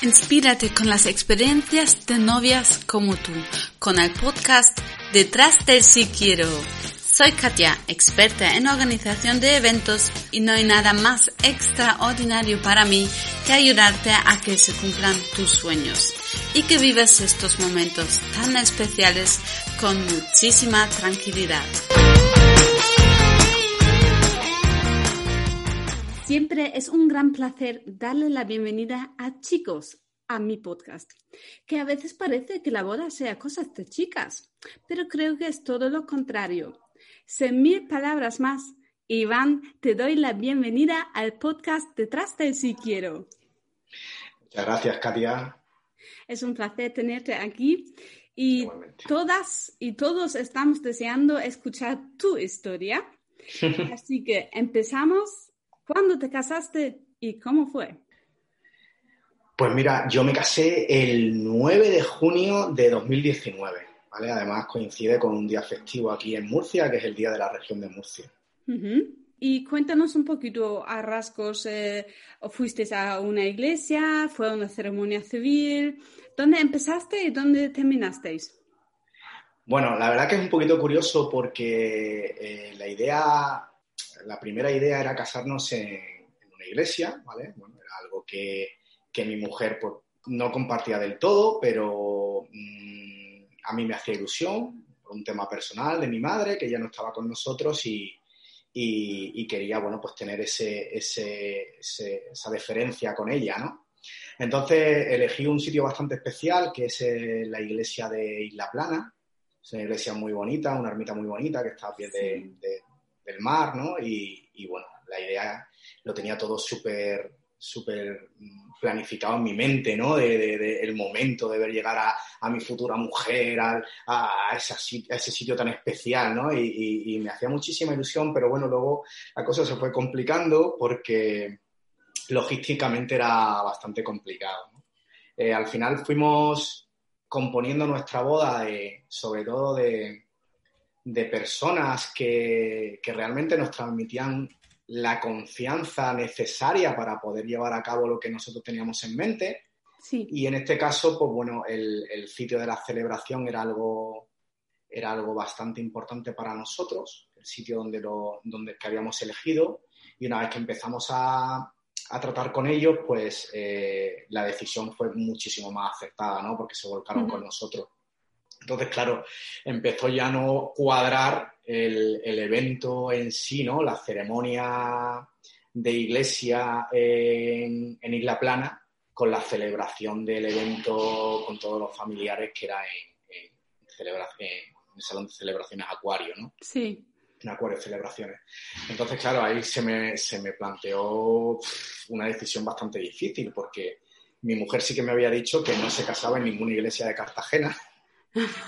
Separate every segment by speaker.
Speaker 1: Inspírate con las experiencias de novias como tú, con el podcast Detrás del Si Quiero. Soy Katia, experta en organización de eventos y no hay nada más extraordinario para mí que ayudarte a que se cumplan tus sueños y que vivas estos momentos tan especiales con muchísima tranquilidad. Siempre es un gran placer darle la bienvenida a chicos a mi podcast, que a veces parece que la boda sea cosa de chicas, pero creo que es todo lo contrario. Sin mil palabras más, Iván, te doy la bienvenida al podcast Detrás de Si Quiero.
Speaker 2: Muchas gracias, Katia.
Speaker 1: Es un placer tenerte aquí y todas y todos estamos deseando escuchar tu historia. Así que empezamos ¿Cuándo te casaste y cómo fue?
Speaker 2: Pues mira, yo me casé el 9 de junio de 2019, ¿vale? Además coincide con un día festivo aquí en Murcia, que es el Día de la Región de Murcia.
Speaker 1: Y cuéntanos un poquito a rasgos, eh, ¿fuiste a una iglesia? ¿Fue una ceremonia civil? ¿Dónde empezaste y dónde terminasteis?
Speaker 2: Bueno, la verdad que es un poquito curioso porque eh, la idea la primera idea era casarnos en, una iglesia, ¿vale? Bueno, era algo que, mi mujer pues, no compartía del todo, pero mm, a mí me hacía ilusión por un tema personal de mi madre, que ya no estaba con nosotros y, quería, bueno, pues tener ese, esa deferencia con ella, ¿no? Entonces elegí un sitio bastante especial, que es eh, la iglesia de Isla Plana. Es una iglesia muy bonita, una ermita muy bonita que está a pie de, del mar, ¿no? Y, bueno, la idea lo tenía todo súper súper planificado en mi mente, ¿no? De, el momento de ver llegar a, mi futura mujer, a, a, ese sitio tan especial, ¿no? Y, me hacía muchísima ilusión, pero bueno, luego la cosa se fue complicando porque logísticamente era bastante complicado. Eh, al final fuimos componiendo nuestra boda, sobre todo de, de personas que, realmente nos transmitían la confianza necesaria para poder llevar a cabo lo que nosotros teníamos en mente. Y en este caso, pues bueno, el, sitio de la celebración era algo, era algo bastante importante para nosotros, el sitio donde, lo, donde que habíamos elegido. Y una vez que empezamos a, tratar con ellos, pues eh, la decisión fue muchísimo más acertada, ¿no? Porque se volcaron con nosotros. Entonces, claro, empezó ya a no cuadrar el, evento en sí, ¿no? La ceremonia de iglesia en, Isla Plana con la celebración del evento con todos los familiares que era en, el Salón de Celebraciones Acuario, ¿no?
Speaker 1: Sí.
Speaker 2: En Acuario Celebraciones. Entonces, claro, ahí se me, se me planteó una decisión bastante difícil porque mi mujer sí que me había dicho que no se casaba en ninguna iglesia de Cartagena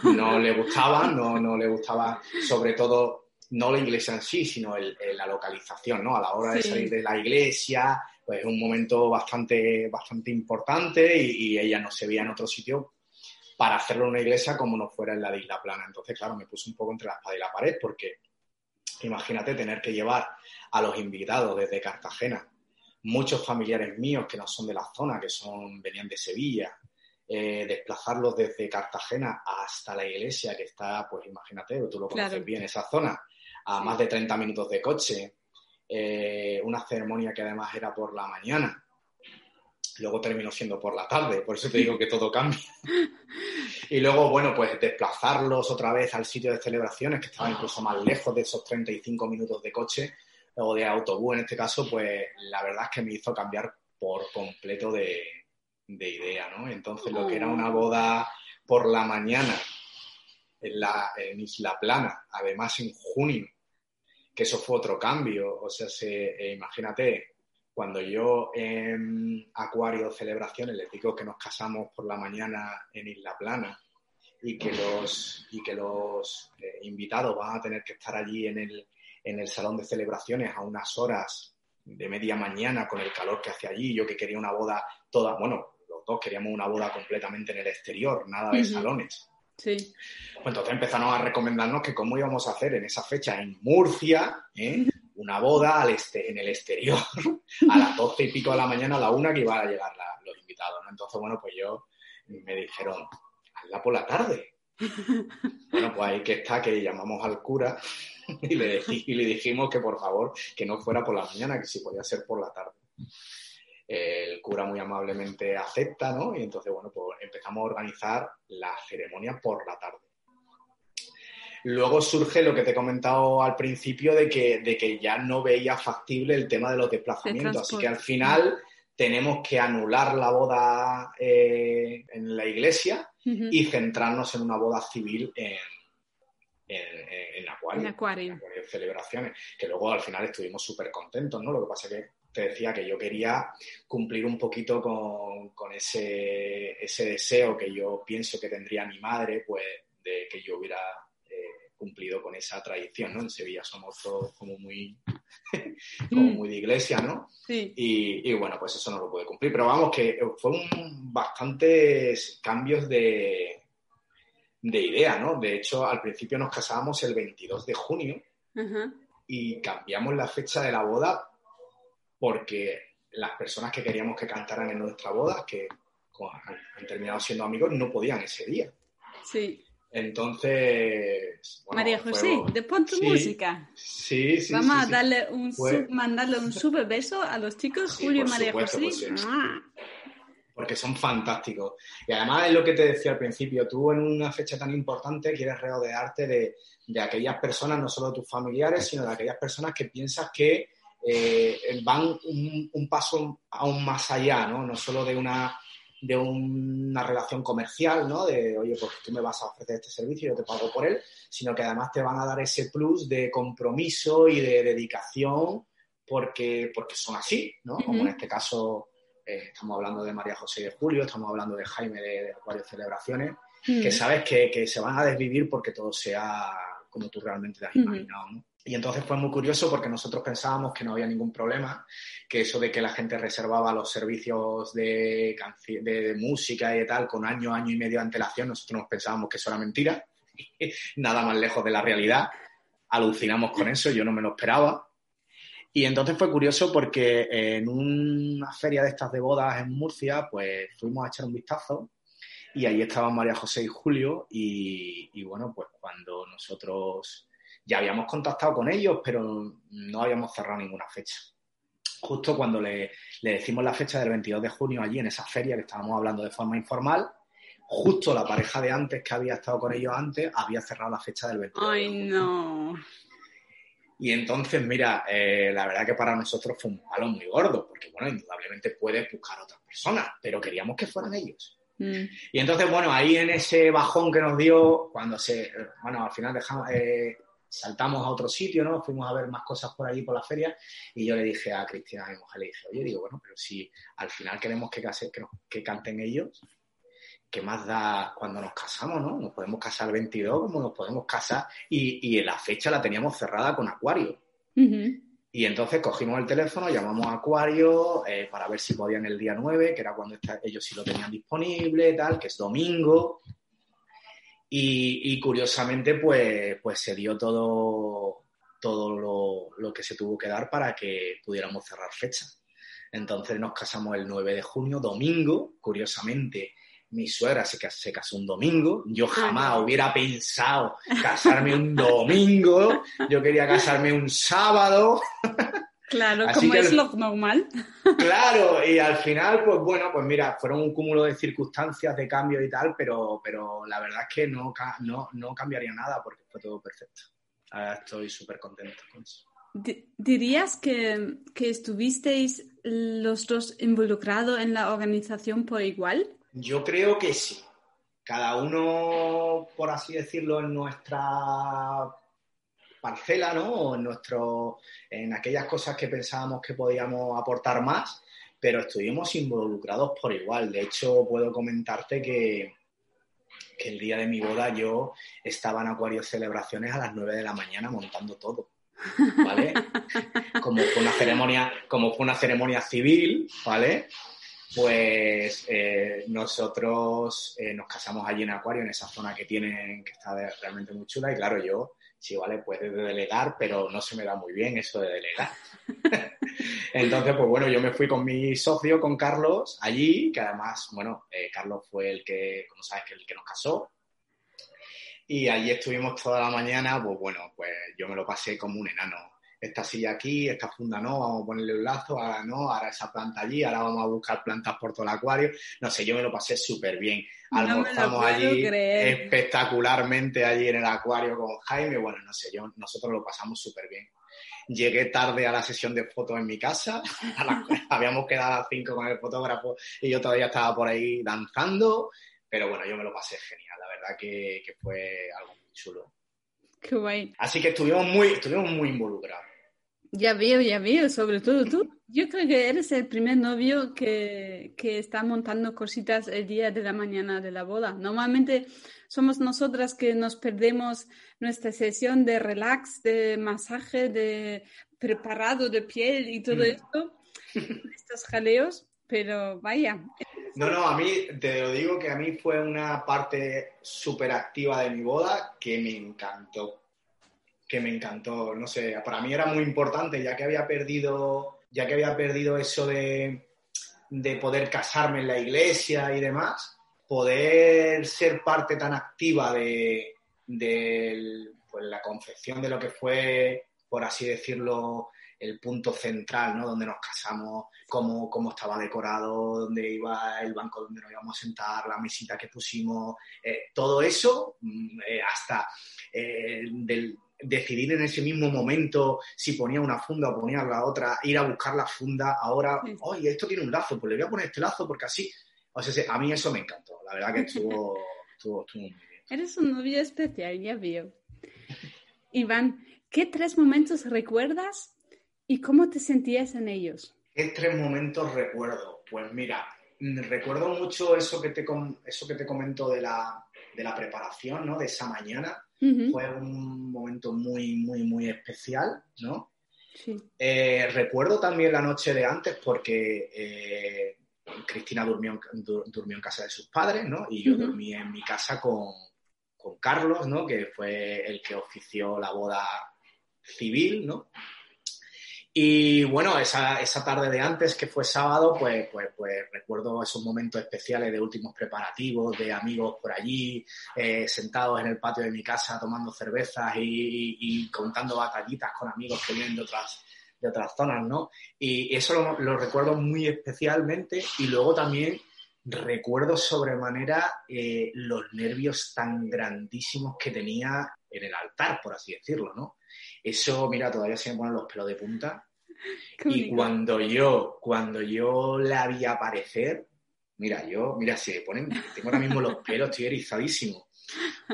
Speaker 2: no le gustaba, no, no le gustaba sobre todo no la iglesia en sí, sino la localización, ¿no? A la hora de salir de la iglesia, pues es un momento bastante, bastante importante y, ella no se veía en otro sitio para hacerlo en una iglesia como no fuera en la de Isla Plana. Entonces, claro, me puse un poco entre la espada y la pared porque imagínate tener que llevar a los invitados desde Cartagena, muchos familiares míos que no son de la zona, que son, venían de Sevilla, eh, desplazarlos desde Cartagena hasta la iglesia, que está, pues imagínate, tú lo conoces bien, esa zona, a más de 30 minutos de coche, eh, una ceremonia que además era por la mañana, luego terminó siendo por la tarde, por eso te digo que todo cambia. y luego, bueno, pues desplazarlos otra vez al sitio de celebraciones, que estaba incluso más lejos de esos 35 minutos de coche o de autobús en este caso, pues la verdad es que me hizo cambiar por completo de, de idea, ¿no? Entonces, lo que era una boda por la mañana en, la, en Isla Plana, además en junio, que eso fue otro cambio, o sea, se, eh, imagínate, cuando yo en Acuario Celebraciones les digo que nos casamos por la mañana en Isla Plana y que los, y que los eh, invitados van a tener que estar allí en el, en el salón de celebraciones a unas horas de media mañana con el calor que hace allí, yo que quería una boda toda, bueno, queríamos una boda completamente en el exterior, nada de salones.
Speaker 1: Sí.
Speaker 2: Pues entonces empezaron a recomendarnos que cómo íbamos a hacer en esa fecha en Murcia, ¿eh? una boda al este, en el exterior, a las doce y pico de la mañana, a la una que iban a llegar los invitados invitados, ¿no? Entonces, bueno, pues yo me dijeron, hazla por la tarde. bueno, pues ahí que está, que llamamos al cura y le, y le dijimos que por favor, que no fuera por la mañana, que si podía ser por la tarde. El cura muy amablemente acepta, ¿no? Y entonces, bueno, pues empezamos a organizar la ceremonia por la tarde. Luego surge lo que te he comentado al principio de que, de que ya no veía factible el tema de los desplazamientos. Así que al final tenemos que anular la boda eh, en la iglesia y centrarnos en una boda civil en, en, Acuario. En Acuario. Celebraciones, que luego al final estuvimos súper contentos, ¿no? Lo que pasa es que te decía que yo quería cumplir un poquito con, con ese, ese deseo que yo pienso que tendría mi madre, pues de que yo hubiera cumplido con esa tradición, ¿no? En Sevilla somos todos como muy, como mm. muy de iglesia, ¿no? Sí. Y, bueno, pues eso no lo puede cumplir. Pero vamos, que fue un, bastantes cambios de, de idea, ¿no? De hecho, al principio nos casábamos el 22 de junio y cambiamos la fecha de la boda porque las personas que queríamos que cantaran en nuestra boda, que han terminado siendo amigos, no podían ese día. Sí. Entonces.
Speaker 1: María José, de pon tu música.
Speaker 2: Sí, sí.
Speaker 1: Vamos a darle un mandarle un super beso a los chicos, Julio y María José. Pues ah.
Speaker 2: Porque son fantásticos. Y además es lo que te decía al principio, tú en una fecha tan importante quieres rodearte de, de aquellas personas, no solo tus familiares, sino de aquellas personas que piensas que eh, van un, un, paso aún más allá, ¿no? No solo de una de una relación comercial, ¿no? De, oye, pues tú me vas a ofrecer este servicio y yo te pago por él, sino que además te van a dar ese plus de compromiso y de dedicación porque, porque son así, ¿no? Como en este caso eh, estamos hablando de María José de Julio, estamos hablando de Jaime de, Acuario Celebraciones, que sabes que, que, se van a desvivir porque todo sea como tú realmente te has imaginado, ¿no? Y entonces fue muy curioso porque nosotros pensábamos que no había ningún problema, que eso de que la gente reservaba los servicios de, de música y tal con año, año y medio de antelación, nosotros nos pensábamos que eso era mentira, nada más lejos de la realidad. Alucinamos con eso, yo no me lo esperaba. Y entonces fue curioso porque en una feria de estas de bodas en Murcia, pues fuimos a echar un vistazo y ahí estaban María José y Julio y bueno, pues cuando nosotros ya habíamos contactado con ellos, pero no habíamos cerrado ninguna fecha. Justo cuando le, decimos la fecha del 22 de junio allí en esa feria que estábamos hablando de forma informal, justo la pareja de antes que había estado con ellos antes había cerrado la fecha del 22.
Speaker 1: Ay, no.
Speaker 2: Y entonces, mira, eh, la verdad que para nosotros fue un palo muy gordo, porque bueno, indudablemente puedes buscar a otras personas, pero queríamos que fueran ellos. Mm. Y entonces, bueno, ahí en ese bajón que nos dio, cuando se, bueno, al final dejamos, eh, saltamos a otro sitio, ¿no? Fuimos a ver más cosas por allí por la feria y yo le dije a Cristina, a mi mujer, le dije, oye, digo, bueno, pero si al final queremos que, que, canten ellos, ¿qué más da cuando nos casamos, no? Nos podemos casar el 22 como nos podemos casar y, y la fecha la teníamos cerrada con Acuario. Y entonces cogimos el teléfono, llamamos a Acuario eh, para ver si podían el día 9, que era cuando ellos sí lo tenían disponible, tal, que es domingo. Y, curiosamente, pues, pues se dio todo, todo lo, que se tuvo que dar para que pudiéramos cerrar fecha. Entonces nos casamos el 9 de junio, domingo. Curiosamente, mi suegra se, se casó un domingo. Yo jamás hubiera pensado casarme un domingo. Yo quería casarme un sábado.
Speaker 1: Claro, como es lo normal.
Speaker 2: Claro, y al final, pues bueno, pues mira, fueron un cúmulo de circunstancias, de cambio y tal, pero, pero la verdad es que no, no, no cambiaría nada porque fue todo perfecto. Ahora estoy súper contento con eso.
Speaker 1: ¿Dirías que, que, estuvisteis los dos involucrados en la organización por igual?
Speaker 2: Yo creo que sí. Cada uno, por así decirlo, en nuestra parcela, ¿no? en, nuestro, en aquellas cosas que pensábamos que podíamos aportar más, pero estuvimos involucrados por igual. De hecho, puedo comentarte que, que el día de mi boda yo estaba en Acuario Celebraciones a las 9 de la mañana montando todo. ¿Vale? Como fue una ceremonia, como fue una ceremonia civil, ¿vale? Pues eh, nosotros eh, nos casamos allí en Acuario, en esa zona que tienen, que está realmente muy chula, y claro, yo sí, vale, puedes delegar, pero no se me da muy bien eso de delegar. Entonces, pues bueno, yo me fui con mi socio, con Carlos, allí, que además, bueno, eh, Carlos fue el que, como sabes, que el que nos casó. Y allí estuvimos toda la mañana, pues bueno, pues yo me lo pasé como un enano. Esta silla aquí, esta funda no, vamos a ponerle un lazo, ahora no, ahora esa planta allí, ahora vamos a buscar plantas por todo el acuario. No sé, yo me lo pasé súper bien. Almorzamos allí espectacularmente allí en el acuario con Jaime. Bueno, no sé, yo, nosotros lo pasamos súper bien. Llegué tarde a la sesión de fotos en mi casa. habíamos quedado a las 5 con el fotógrafo y yo todavía estaba por ahí danzando. Pero bueno, yo me lo pasé genial. La verdad que, que fue algo muy chulo.
Speaker 1: Qué guay.
Speaker 2: Así que estuvimos muy, estuvimos muy involucrados.
Speaker 1: Ya veo, ya veo, sobre todo tú. Yo creo que eres el primer novio que, que, está montando cositas el día de la mañana de la boda. Normalmente somos nosotras que nos perdemos nuestra sesión de relax, de masaje, de preparado de piel y todo mm. esto, estos jaleos, pero vaya.
Speaker 2: No, no, a mí te lo digo que a mí fue una parte súper activa de mi boda que me encantó que me encantó. No sé, para mí era muy importante, ya que había perdido, ya que había perdido eso de, de poder casarme en la iglesia y demás, poder ser parte tan activa de, pues, la concepción de lo que fue, por así decirlo, el punto central, ¿no? Donde nos casamos, cómo, cómo estaba decorado, dónde iba el banco donde nos íbamos a sentar, la mesita que pusimos, eh, todo eso, mm, eh, hasta eh, del, decidir en ese mismo momento si ponía una funda o ponía la otra, ir a buscar la funda, ahora, oye, esto tiene un lazo, pues le voy a poner este lazo porque así, o sea, a mí eso me encantó, la verdad que estuvo, estuvo, muy bien.
Speaker 1: Eres un novio especial, ya veo. Iván, ¿qué tres momentos recuerdas y cómo te sentías en ellos?
Speaker 2: ¿Qué tres momentos recuerdo? Pues mira, recuerdo mucho eso que te, eso que te comento de la, de la preparación, ¿no? De esa mañana fue un momento muy, muy, muy especial, ¿no? Sí. Eh, recuerdo también la noche de antes porque eh, Cristina durmió, durmió en casa de sus padres, ¿no? Y yo dormí en mi casa con, con Carlos, ¿no? Que fue el que ofició la boda civil, ¿no? Y bueno, esa, esa, tarde de antes, que fue sábado, pues, pues, pues recuerdo esos momentos especiales de últimos preparativos, de amigos por allí, eh, sentados en el patio de mi casa tomando cervezas y, contando batallitas con amigos que vienen de otras, de otras zonas, ¿no? Y eso lo, lo recuerdo muy especialmente y luego también recuerdo sobremanera eh, los nervios tan grandísimos que tenía en el altar, por así decirlo, ¿no? Eso, mira, todavía se me ponen los pelos de punta. y cuando yo, cuando yo la vi aparecer, mira, yo, mira, se ponen, tengo ahora mismo los pelos, estoy erizadísimo.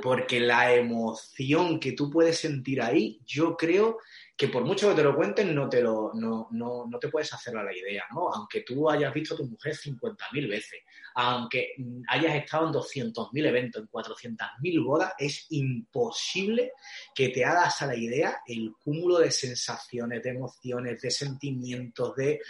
Speaker 2: Porque la emoción que tú puedes sentir ahí, yo creo que por mucho que te lo cuenten, no te, lo, no, no, no te puedes hacer a la idea, ¿no? Aunque tú hayas visto a tu mujer 50.000 veces, aunque hayas estado en 200.000 eventos, en 400.000 bodas, es imposible que te hagas a la idea el cúmulo de sensaciones, de emociones, de sentimientos, de...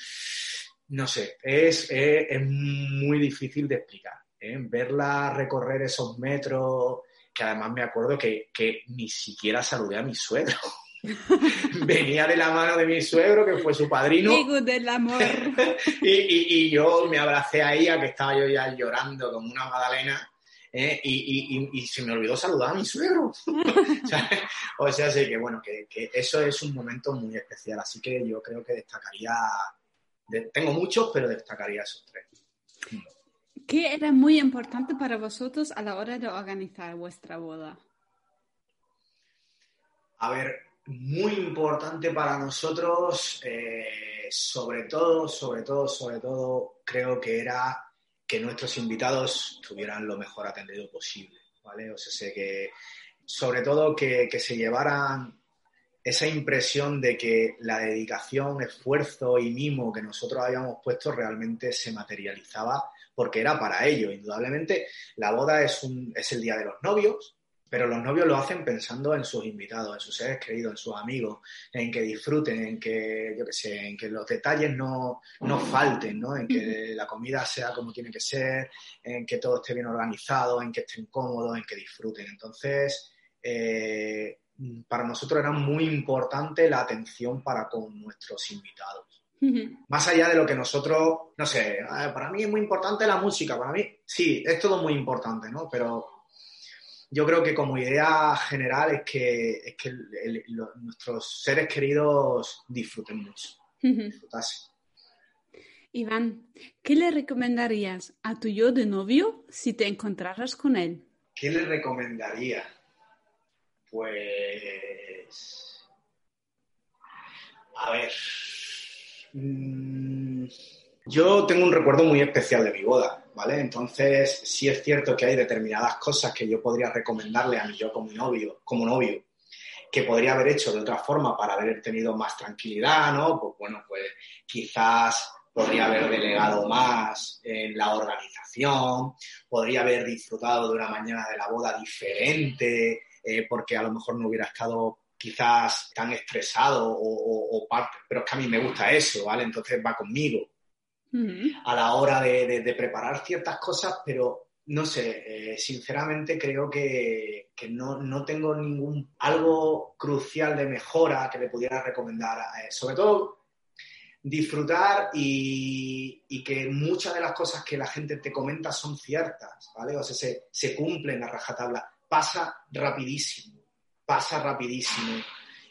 Speaker 2: No sé, es, es, muy difícil de explicar. ¿eh? Verla recorrer esos metros, que además me acuerdo que, que ni siquiera saludé a mi suegro. venía de la mano de mi suegro, que fue su padrino.
Speaker 1: del amor.
Speaker 2: y, yo me abracé a ella, que estaba yo ya llorando como una magdalena. ¿eh? Y, se me olvidó saludar a mi suegro. o sea, sí que bueno, que, eso es un momento muy especial. Así que yo creo que destacaría, tengo muchos, pero destacaría esos tres.
Speaker 1: ¿Qué era muy importante para vosotros a la hora de organizar vuestra boda?
Speaker 2: A ver, muy importante para nosotros, eh, sobre todo, sobre todo, sobre todo, creo que era que nuestros invitados tuvieran lo mejor atendido posible, ¿vale? O sea, sé que, sobre todo, que, que se llevaran esa impresión de que la dedicación, esfuerzo y mimo que nosotros habíamos puesto realmente se materializaba porque era para ello. Indudablemente, la boda es, un, es el día de los novios, pero los novios lo hacen pensando en sus invitados, en sus seres queridos, en sus amigos, en que disfruten, en que, yo qué sé, en que los detalles no, no falten, ¿no? En que la comida sea como tiene que ser, en que todo esté bien organizado, en que estén cómodos, en que disfruten. Entonces, eh, para nosotros era muy importante la atención para con nuestros invitados. Más allá de lo que nosotros, no sé, para mí es muy importante la música, para mí sí, es todo muy importante, ¿no? Pero yo creo que como idea general es que, es que nuestros seres queridos disfruten mucho,
Speaker 1: Iván, ¿qué le recomendarías a tu yo de novio si te encontraras con él?
Speaker 2: ¿Qué le recomendaría? Pues... A ver, Mm, yo tengo un recuerdo muy especial de mi boda, ¿vale? Entonces, sí es cierto que hay determinadas cosas que yo podría recomendarle a mi yo como novio, como novio, que podría haber hecho de otra forma para haber tenido más tranquilidad, ¿no? Pues bueno, pues quizás podría haber delegado más en la organización, podría haber disfrutado de una mañana de la boda diferente, eh, porque a lo mejor no hubiera estado quizás tan estresado o, parte, pero es que a mí me gusta eso, ¿vale? Entonces va conmigo a la hora de, preparar ciertas cosas, pero no sé, eh, sinceramente creo que, no, tengo ningún algo crucial de mejora que le pudiera recomendar. Eh, sobre todo disfrutar y, que muchas de las cosas que la gente te comenta son ciertas, ¿vale? O sea, se, se cumplen a rajatabla. Pasa rapidísimo pasa rapidísimo.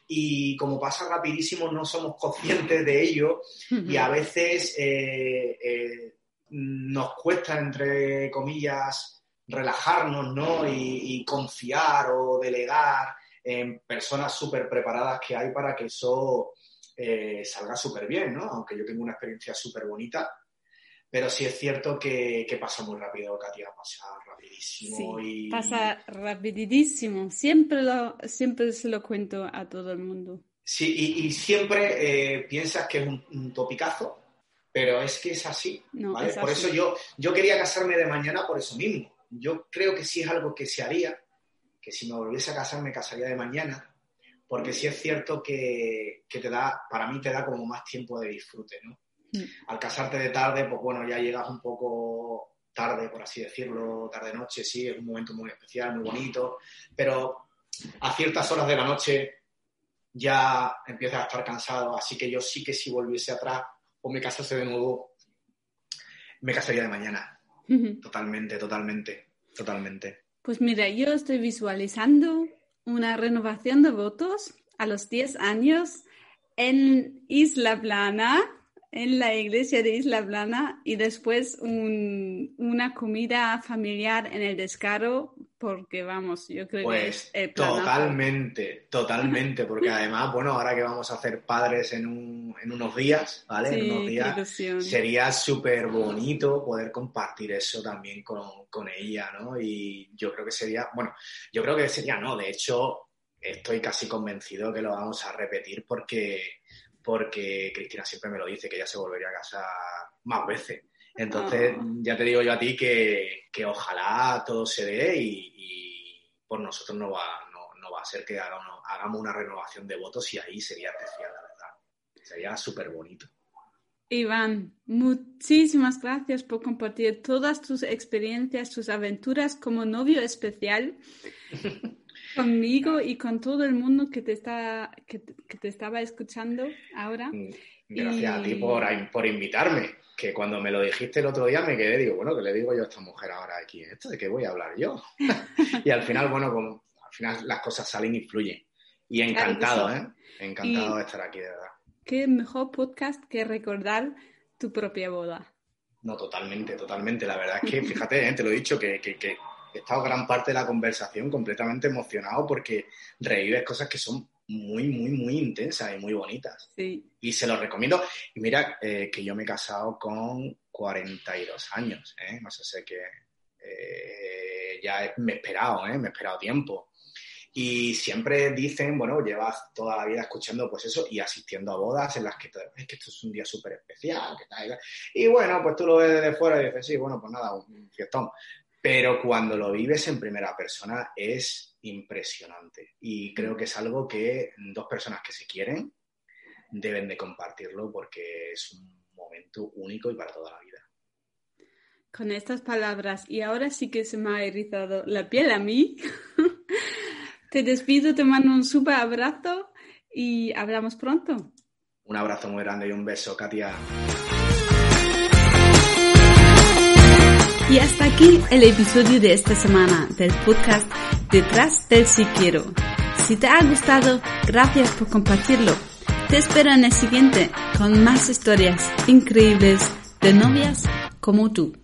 Speaker 2: Y como pasa rapidísimo, no somos conscientes de ello y a veces eh, eh, nos cuesta, entre comillas, relajarnos ¿no? y, confiar o delegar en personas súper preparadas que hay para que eso eh, salga súper bien, ¿no? Aunque yo tengo una experiencia súper bonita, pero sí es cierto que, pasa muy rápido, Katia, pasa rapidísimo. y...
Speaker 1: Pasa rapidísimo, siempre, lo, siempre se lo cuento a todo el mundo.
Speaker 2: Sí, y, siempre eh, piensas que es un, topicazo, pero es que es así. por eso yo, yo quería casarme de mañana por eso mismo. Yo creo que sí es algo que se haría, que si me volviese a casar me casaría de mañana, porque sí es cierto que, que te da, para mí te da como más tiempo de disfrute, ¿no? Mm. Al casarte de tarde, pues bueno, ya llegas un poco tarde, por así decirlo, tarde-noche, sí, es un momento muy especial, muy bonito, pero a ciertas horas de la noche ya empiezas a estar cansado, así que yo sí que si volviese atrás o me casase de nuevo, me casaría de mañana. Totalmente, totalmente, totalmente.
Speaker 1: Pues mira, yo estoy visualizando una renovación de votos a los 10 años en Isla Plana, en la iglesia de Isla Plana y después una comida familiar en el descaro, porque vamos, yo creo que
Speaker 2: es pues totalmente, totalmente, porque además, bueno, ahora que vamos a hacer padres en, unos días, ¿vale? en unos días, sería súper bonito poder compartir eso también con, con ella, ¿no? Y yo creo que sería, bueno, yo creo que sería, no, de hecho, estoy casi convencido que lo vamos a repetir porque porque Cristina siempre me lo dice, que ella se volvería a casar más veces. Entonces, ah. ya te digo yo a ti que, ojalá todo se dé y, por nosotros no va, no, va a ser que hagamos, una renovación de votos y ahí sería especial, la verdad. Sería súper bonito.
Speaker 1: Iván, muchísimas gracias por compartir todas tus experiencias, tus aventuras como novio especial. conmigo y con todo el mundo que te, está, que, te estaba escuchando ahora. Mm,
Speaker 2: gracias a ti por, por, invitarme, que cuando me lo dijiste el otro día me quedé, digo, bueno, ¿qué le digo yo a esta mujer ahora aquí? ¿Esto de qué voy a hablar yo? y al final, bueno, como, al final las cosas salen y fluyen. Y encantado, ¿eh? Encantado de estar aquí, de verdad.
Speaker 1: Qué mejor podcast que recordar tu propia boda.
Speaker 2: No, totalmente, totalmente. La verdad es que, fíjate, ¿eh? te lo he dicho, que, que, que he estado gran parte de la conversación completamente emocionado porque revives cosas que son muy, muy, muy intensas y muy bonitas.
Speaker 1: Sí.
Speaker 2: Y se los recomiendo. Y mira eh, que yo me he casado con 42 años, ¿eh? No sé, sé que eh, ya me he esperado, ¿eh? Me he esperado tiempo. Y siempre dicen, bueno, llevas toda la vida escuchando pues eso y asistiendo a bodas en las que es que esto es un día súper especial, que tal, y bueno, pues tú lo ves desde fuera y dices, sí, bueno, pues nada, un fiestón pero cuando lo vives en primera persona es impresionante y creo que es algo que dos personas que se quieren deben de compartirlo porque es un momento único y para toda la vida.
Speaker 1: Con estas palabras, y ahora sí que se me ha erizado la piel a mí, Te despido, te mando un súper abrazo y hablamos pronto.
Speaker 2: Un abrazo muy grande y un beso, Katia.
Speaker 1: Y hasta aquí el episodio de esta semana del podcast Detrás del Si Quiero. Si te ha gustado, gracias por compartirlo. Te espero en el siguiente con más historias increíbles de novias como tú.